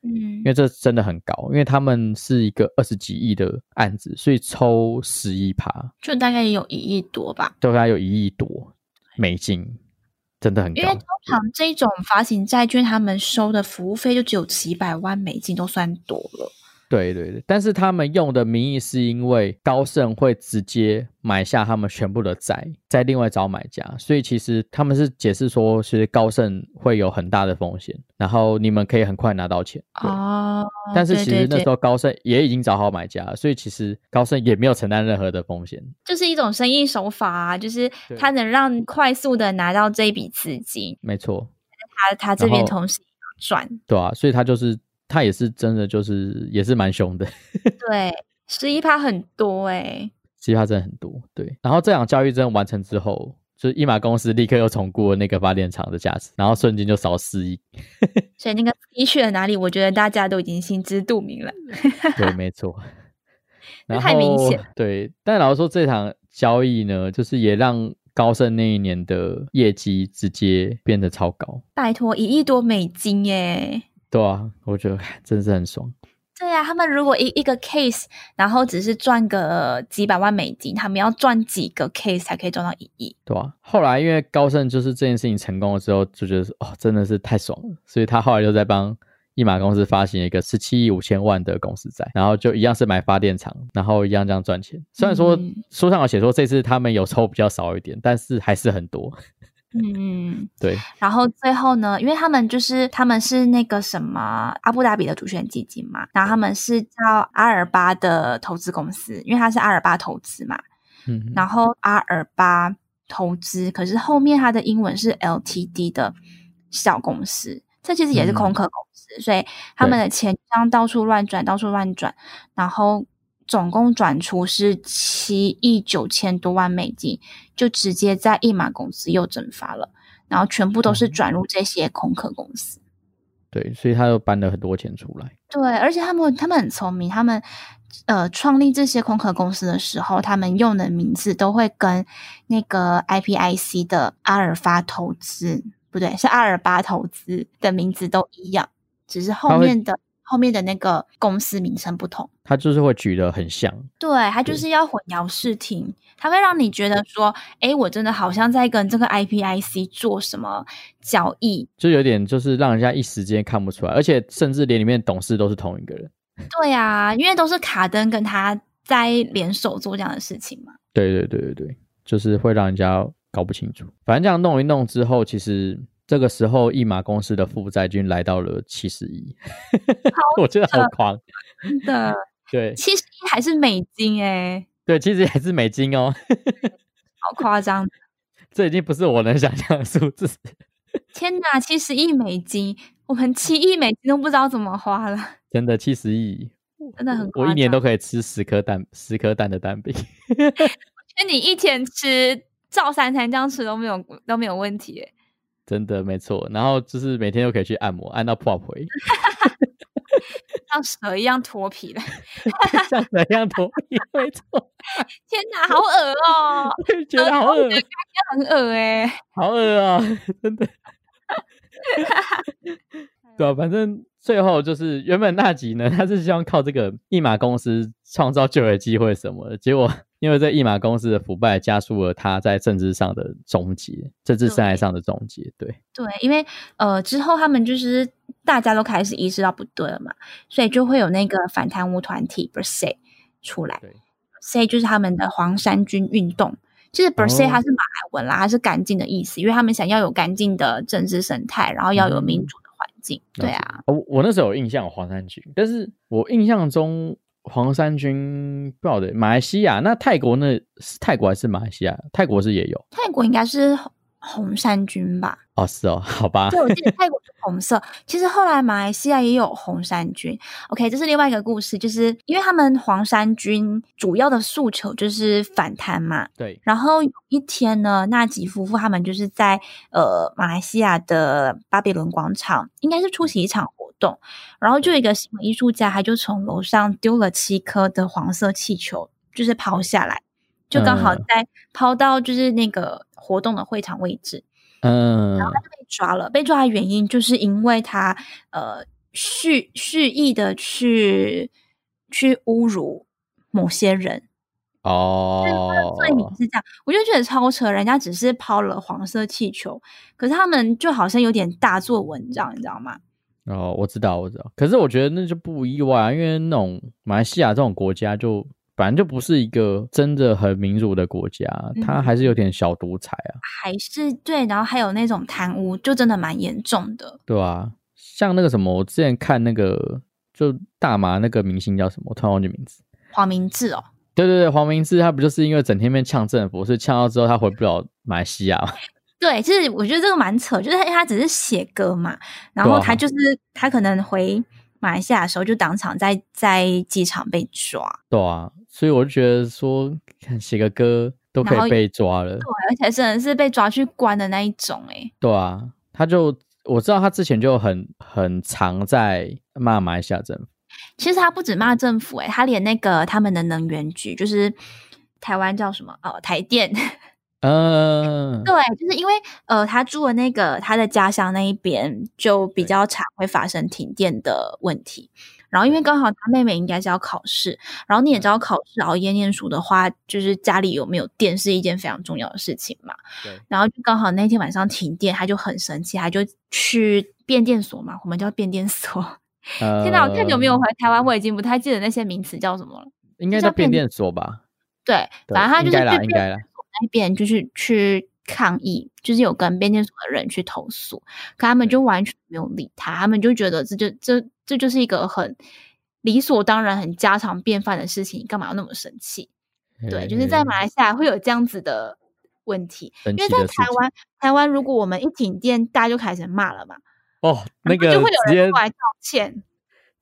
嗯因为这真的很高，因为他们是一个二十几亿的案子，所以抽十一趴，就大概有一亿多吧。大概有一亿多美金，真的很高因为。通常这种发行债券，他们收的服务费就只有几百万美金，都算多了。对对对，但是他们用的名义是因为高盛会直接买下他们全部的债，再另外找买家，所以其实他们是解释说，其实高盛会有很大的风险，然后你们可以很快拿到钱。哦，但是其实那时候高盛也已经找好买家了，所以其实高盛也没有承担任何的风险。就是一种生意手法啊，就是对他能让快速的拿到这一笔资金，没错，他他这边同时赚。对啊，所以他就是他也是真的就是也是蛮凶的，对，十一趴很多哎、十一趴真的很多。对，然后这场交易真的完成之后，就是一马公司立刻又重估了那个发电厂的价值，然后瞬间就少四亿。所以那个一去了哪里，我觉得大家都已经心知肚明了。对，没错。那太明显对，但老实说，这场交易呢，就是也让高盛那一年的业绩直接变得超高。拜托，一亿多美金耶！对啊，我觉得真是很爽。对啊，他们如果一一个 case，然后只是赚个几百万美金，他们要赚几个 case 才可以赚到一亿。对啊，后来因为高盛就是这件事情成功了之后，就觉得哦，真的是太爽了，所以他后来就在帮一马公司发行一个十七亿五千万的公司债，然后就一样是买发电厂，然后一样这样赚钱。虽然说嗯书上有写说这次他们有抽比较少一点，但是还是很多。嗯，对，然后最后呢，因为他们就是他们是那个什么阿布达比的主权基金嘛，然后他们是叫阿尔巴的投资公司，因为它是阿尔巴投资嘛，嗯，然后阿尔巴投资，可是后面它的英文是 LTD 的小公司，这其实也是空壳公司，所以他们的钱这样到处乱转，到处乱转，然后总共转出是七亿九千多万美金，就直接在一马公司又蒸发了，然后全部都是转入这些空壳公司。对，所以他又搬了很多钱出来。对，而且他们他们很聪明，他们呃创立这些空壳公司的时候，他们用的名字都会跟那个 IPIC 的阿尔法投资不对，是阿尔巴投资的名字都一样，只是后面的后面的那个公司名称不同。他就是会举得很像，对，它就是要混淆视听，它会让你觉得说，哎，我真的好像在跟这个 IPIC 做什么交易。就有点就是让人家一时间看不出来，而且甚至连里面董事都是同一个人。对啊，因为都是卡登跟他在联手做这样的事情嘛。对对对对对，就是会让人家搞不清楚。反正这样弄一弄之后，其实这个时候一马公司的负债均来到了七十亿，我觉得好狂。真的，对七十亿还是美金诶、对，其实还是美金哦，好夸张！这已经不是我能想象的数字。天哪，七十亿美金，我们七亿美金都不知道怎么花了，真的七十亿，真的很。我一年都可以吃十颗蛋，十颗蛋的蛋饼。那你一天吃照三餐这样吃都没有都没有问题诶、真的没错，然后就是每天都可以去按摩，按到破皮，像蛇一样脱皮了。像蛇一样脱皮，没错，天哪，好恶哦、觉得好恶，很恶诶、好恶啊，真的。对啊，反正最后就是原本那集呢，他是希望靠这个一马公司创造就业机会什么的，结果因为这一马公司的腐败加速了他在政治上的终结，政治生涯上的终结。对，对，因为呃之后他们就是大家都开始意识到不对了嘛，所以就会有那个反贪污团体 b e r s e 出来对 b e r s e 就是他们的黄衫军运动。其实 b e r s e 哦它是马来文啦，它是干净的意思，因为他们想要有干净的政治生态，然后要有民嗯主的环境。对啊，我，我那时候有印象有黄衫军，但是我印象中黄衫军不晓得马来西亚，那泰国那是泰国还是马来西亚？泰国是也有泰国应该是红红衫军吧？哦，是哦，好吧，对，我记得泰国是红色。其实后来马来西亚也有红衫军。OK，这是另外一个故事，就是因为他们黄衫军主要的诉求就是反贪嘛。对，然后有一天呢，纳吉夫妇他们就是在呃马来西亚的巴比伦广场，应该是出席一场活动，然后就有一个行为艺术家，他就从楼上丢了七颗的黄色气球，就是抛下来，就刚好嗯在抛到就是那个活动的会场位置，嗯然后他就被抓了。被抓的原因就是因为他呃蓄蓄意的去去侮辱某些人，哦，罪名是这样，我就觉得超扯。人家只是抛了黄色气球，可是他们就好像有点大做文章，你知道吗？哦，我知道，我知道。可是我觉得那就不意外啊，因为那种马来西亚这种国家就反正就不是一个真的很民主的国家，它嗯还是有点小独裁啊，还是对，然后还有那种贪污，就真的蛮严重的。对啊，像那个什么，我之前看那个就大麻那个明星叫什么，我突然忘记名字。黄明志哦，对对对，黄明志他不就是因为整天被呛政府，是呛到之后他回不了马来西亚嘛？对，其实我觉得这个蛮扯，就是他因为他只是写歌嘛，然后他就是、他可能回马来西亚的时候，就当场在在机场被抓，对啊，所以我就觉得说，看写个歌都可以被抓了，对，而且真的是被抓去关的那一种、欸，对啊，他就我知道他之前就很很常在骂马来西亚政府，其实他不止骂政府、欸，他连那个他们的能源局，就是台湾叫什么哦，台电。嗯，对，就是因为呃，他住的那个他的家乡那一边就比较常会发生停电的问题。然后因为刚好他妹妹应该是要考试，然后你也知道考试熬夜念书的话，就是家里有没有电是一件非常重要的事情嘛。对，然后就刚好那天晚上停电，他就很生气，他就去变电所嘛，我们叫变电所。天哪，我太久没有回台湾，我已经不太记得那些名词叫什么了。应该叫变电所吧？对，反正他就是变电所那边就是去抗议，就是有跟变电所的人去投诉，可他们就完全没有理他，他们就觉得这就这这就是一个很理所当然、很家常便饭的事情，你干嘛要那么生气？对，就是在马来西亚会有这样子的问题，因为在台湾，台湾如果我们一停电，大家就开始骂了嘛，哦，那个就会有人过来道歉。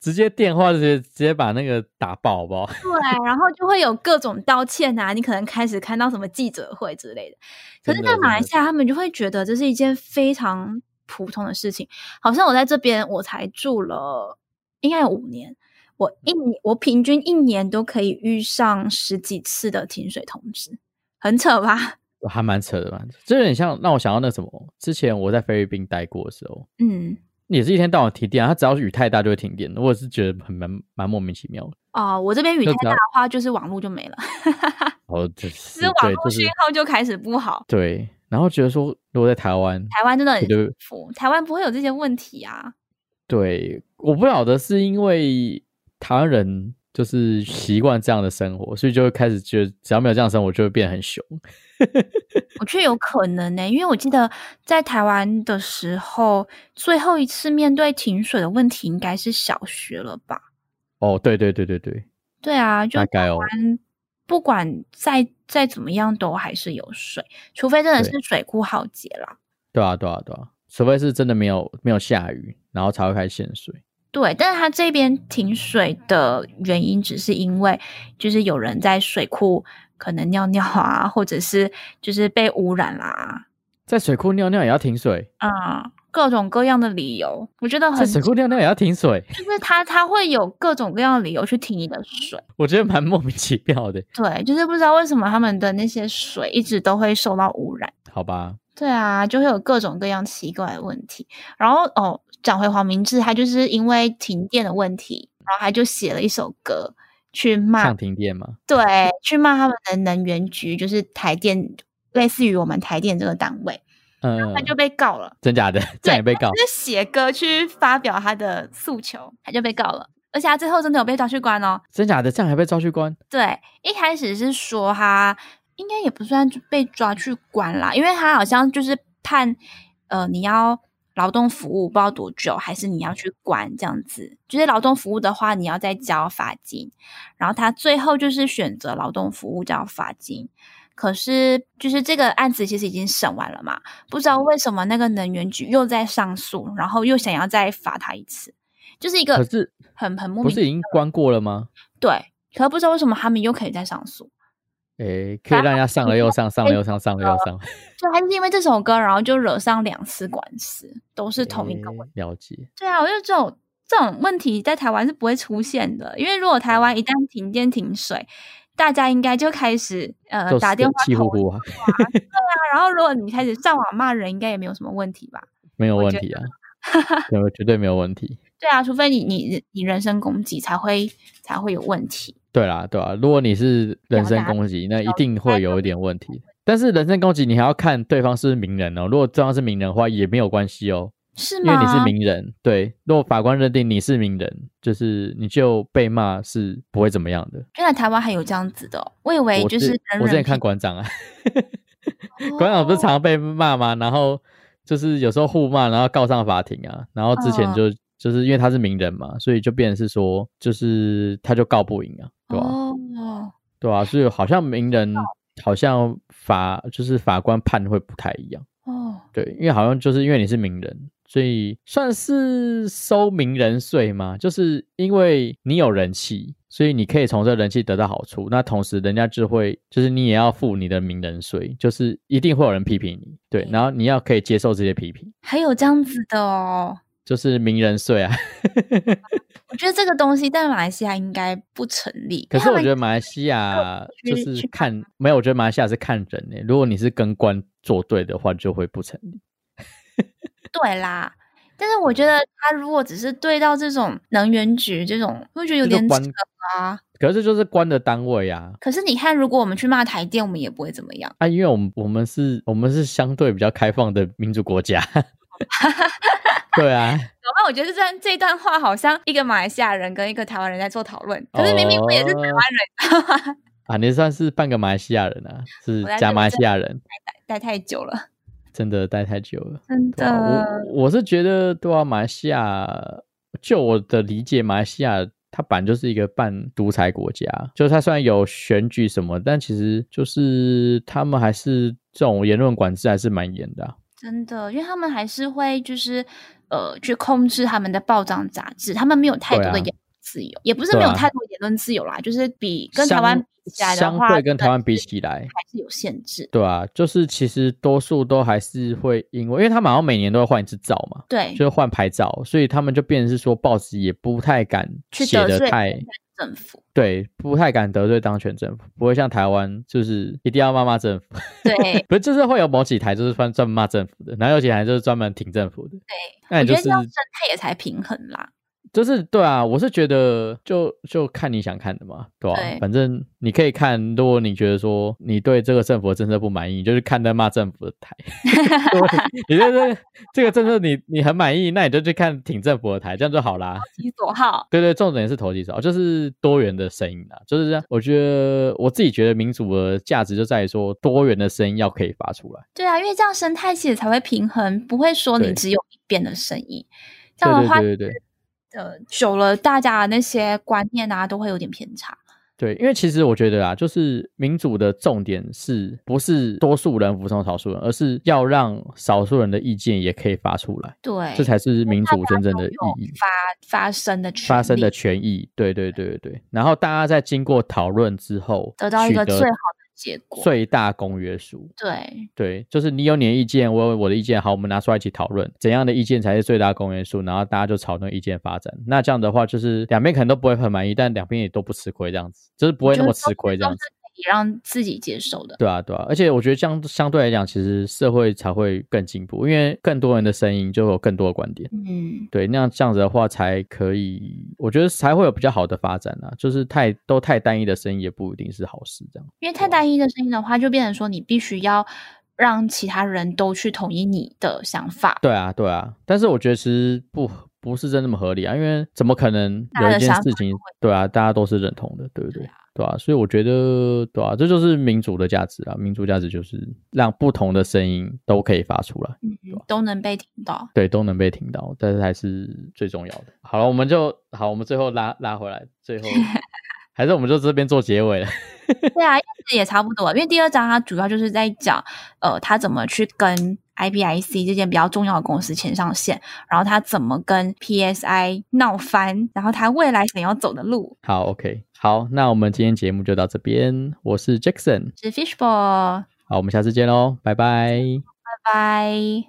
直接电话直接直接把那个打爆，好不好？对，然后就会有各种道歉啊，你可能开始看到什么记者会之类的。可是，在马来西亚，他们就会觉得这是一件非常普通的事情。好像我在这边，我才住了应该有五年，我一年我平均一年都可以遇上十几次的停水通知，很扯吧？还蛮扯的吧，这有点像让我想到那什么，之前我在菲律宾待过的时候，嗯，也是一天到晚停电啊，它只要是雨太大就会停电，我也是觉得很蛮蛮莫名其妙的。哦、我这边雨太大的话，就是网络就没了，哦，是是网络信号就开始不好。对，然后觉得说，如果在台湾，台湾真的很我觉得幸福，台湾不会有这些问题啊。对，我不晓得是因为台湾人就是习惯这样的生活，所以就会开始觉得只要没有这样的生活，就会变得很凶。我觉得有可能呢、因为我记得在台湾的时候，最后一次面对停水的问题应该是小学了吧？哦，对对对对对，对啊，就台湾不管再再怎么样，都还是有水，除非真的是水库浩劫啦。对啊对啊对啊，除非是真的没有没有下雨，然后才会开始限水。对，但是他这边停水的原因，只是因为就是有人在水库可能尿尿啊，或者是就是被污染啦，在水库尿尿也要停水，啊、各种各样的理由，我觉得在很水库尿尿也要停水，就是他他会有各种各样的理由去停你的水，我觉得蛮莫名其妙的。对，就是不知道为什么他们的那些水一直都会受到污染。好吧，对啊，就会有各种各样奇怪的问题。然后哦，讲回黄明志，他就是因为停电的问题，然后他就写了一首歌去骂唱，停电吗，对，去骂他们的能源局，就是台电，类似于我们台电这个单位，嗯他，就被告了。真假的，这样也被告就，是写歌去发表他的诉求，他就被告了。而且他最后真的有被抓去关哦。真假的，这样还被抓去关？对，一开始是说他应该也不算被抓去关啦，因为他好像就是判，呃，你要劳动服务不知道多久，还是你要去关这样子。就是劳动服务的话，你要再交罚金，然后他最后就是选择劳动服务交罚金。可是，就是这个案子其实已经审完了嘛，不知道为什么那个能源局又在上诉，然后又想要再罚他一次，就是一个可是很很莫名不是已经关过了吗？对。可是不知道为什么他们又可以再上诉。诶，可以让人家上了又上，上了又上，上了又上，就还是因为这首歌，然后就惹上两次官司，都是同一个问题。诶了解。对啊，我觉得这种这种问题在台湾是不会出现的，因为如果台湾一旦停电停水，大家应该就开始呃打电话投气呼呼啊，对啊，然后如果你开始上网骂人，应该也没有什么问题吧？没有问题啊，对，绝对没有问题。对啊，除非你你你人身攻击才会才会有问题。对啦，对啊，如果你是人身攻击，那一定会有一点问题。但是人身攻击，你还要看对方是不是名人哦。如果对方是名人的话，也没有关系哦，是吗？因为你是名人。对，如果法官认定你是名人，就是你就被骂是不会怎么样的。原来台湾还有这样子的哦、我以为就是我之前看馆长啊，馆长不是常常被骂吗？然后就是有时候互骂，然后告上法庭啊。然后之前嗯就、就是因为他是名人嘛，所以就变成是说，就是他就告不赢啊，对吧、哦，对啊，所以好像名人好像法就是法官判会不太一样，哦，对，因为好像就是因为你是名人，所以算是收名人税嘛，就是因为你有人气，所以你可以从这人气得到好处，那同时人家就会就是你也要付你的名人税，就是一定会有人批评你，对，然后你要可以接受这些批评，还有这样子的哦。就是名人税啊。我觉得这个东西在马来西亚应该不成立。可是我觉得得马来西亚就是看没有，我觉得马来西亚是看人呢、如果你是跟官作对的话，就会不成立。对啦。但是我觉得他如果只是对到这种能源局这种，会觉得有点扯啊。可是这就是官的单位啊可是你看，如果我们去骂台电，我们也不会怎么样。啊，因为我们我们是我们是相对比较开放的民主国家，对啊，然后我觉得这段这段话好像一个马来西亚人跟一个台湾人在做讨论，可是明明我也是台湾人？啊，你算是半个马来西亚人啊，是我在假马来西亚人，待太久了，真的待太久了。真的。我我是觉得，对啊，马来西亚，就我的理解，马来西亚它本来就是一个半独裁国家，就是它虽然有选举什么，但其实就是他们还是这种言论管制还是蛮严的啊、真的，因为他们还是会就是呃去控制他们的报章杂志，他们没有太多的言论自由，也不是没有太多言论自由啦，就是比跟台湾比起来的相，对跟台湾比起来，还是有限制。对啊，就是其实多数都还是会因为，因为他们好像每年都会换一次照嘛，对，就是换牌照，所以他们就变成是说报纸也不太敢写的太政府，对，不太敢得罪当权政府，不会像台湾就是一定要骂骂政府，对 不是就是会有某几台就是专专门骂政府的，然后有几台就是专门挺政府的，对，那你就是生态也才平衡啦。就是对啊，我是觉得就就看你想看的嘛，对吧、对反正你可以看，如果你觉得说你对这个政府的政策不满意，你就去看在骂政府的台。你对这个这个政策你你很满意，那你就去看挺政府的台，这样就好啦。投其所好，对对，重点是投其所好，就是多元的声音啊，就是这样。我觉得我自己觉得民主的价值就在于说多元的声音要可以发出来。对啊，因为这样生态其实才会平衡，不会说你只有一边的声音。这对样的话，对对对对。呃，久了大家的那些观念啊，都会有点偏差。对，因为其实我觉得啊，就是民主的重点是不是多数人服从少数人，而是要让少数人的意见也可以发出来，对，这才是民主真正的意义。发发生的权发生的权益，对对对对对。然后大家在经过讨论之后，得到一个最好的结果最大公约数。对对，就是你有你的意见，我有我的意见，好，我们拿出来一起讨论，怎样的意见才是最大公约数，然后大家就朝那个意见发展。那这样的话，就是两边可能都不会很满意，但两边也都不吃亏，这样子，就是不会那么吃亏这样子。可以让自己接受的。对啊，对啊，而且我觉得相相对来讲，其实社会才会更进步，因为更多人的声音就有更多的观点。嗯，对，那样这样子的话，才可以，我觉得才会有比较好的发展啊。就是太都太单一的声音，也不一定是好事。这样，因为太单一的声音的话，就变成说你必须要让其他人都去统一你的想法。对啊，对啊。但是我觉得其实不不是真那么合理啊，因为怎么可能有一件事情，对啊，大家都是认同的，对不对？对啊，所以我觉得，对啊，这就是民主的价值啊。民主价值就是让不同的声音都可以发出来。嗯，都能被听到。对，都能被听到，但是还是最重要的。好了，我们就好，我们最后拉拉回来，最后 还是我们就这边做结尾了。对啊，其实也差不多，因为第二章它主要就是在讲，呃，他怎么去跟 IBIC 这件比较重要的公司牵上线，然后他怎么跟 PSI 闹翻，然后他未来想要走的路。好，OK，好，那我们今天节目就到这边，我是 Jackson，是 Fishball，好，我们下次见喽，拜拜。拜拜。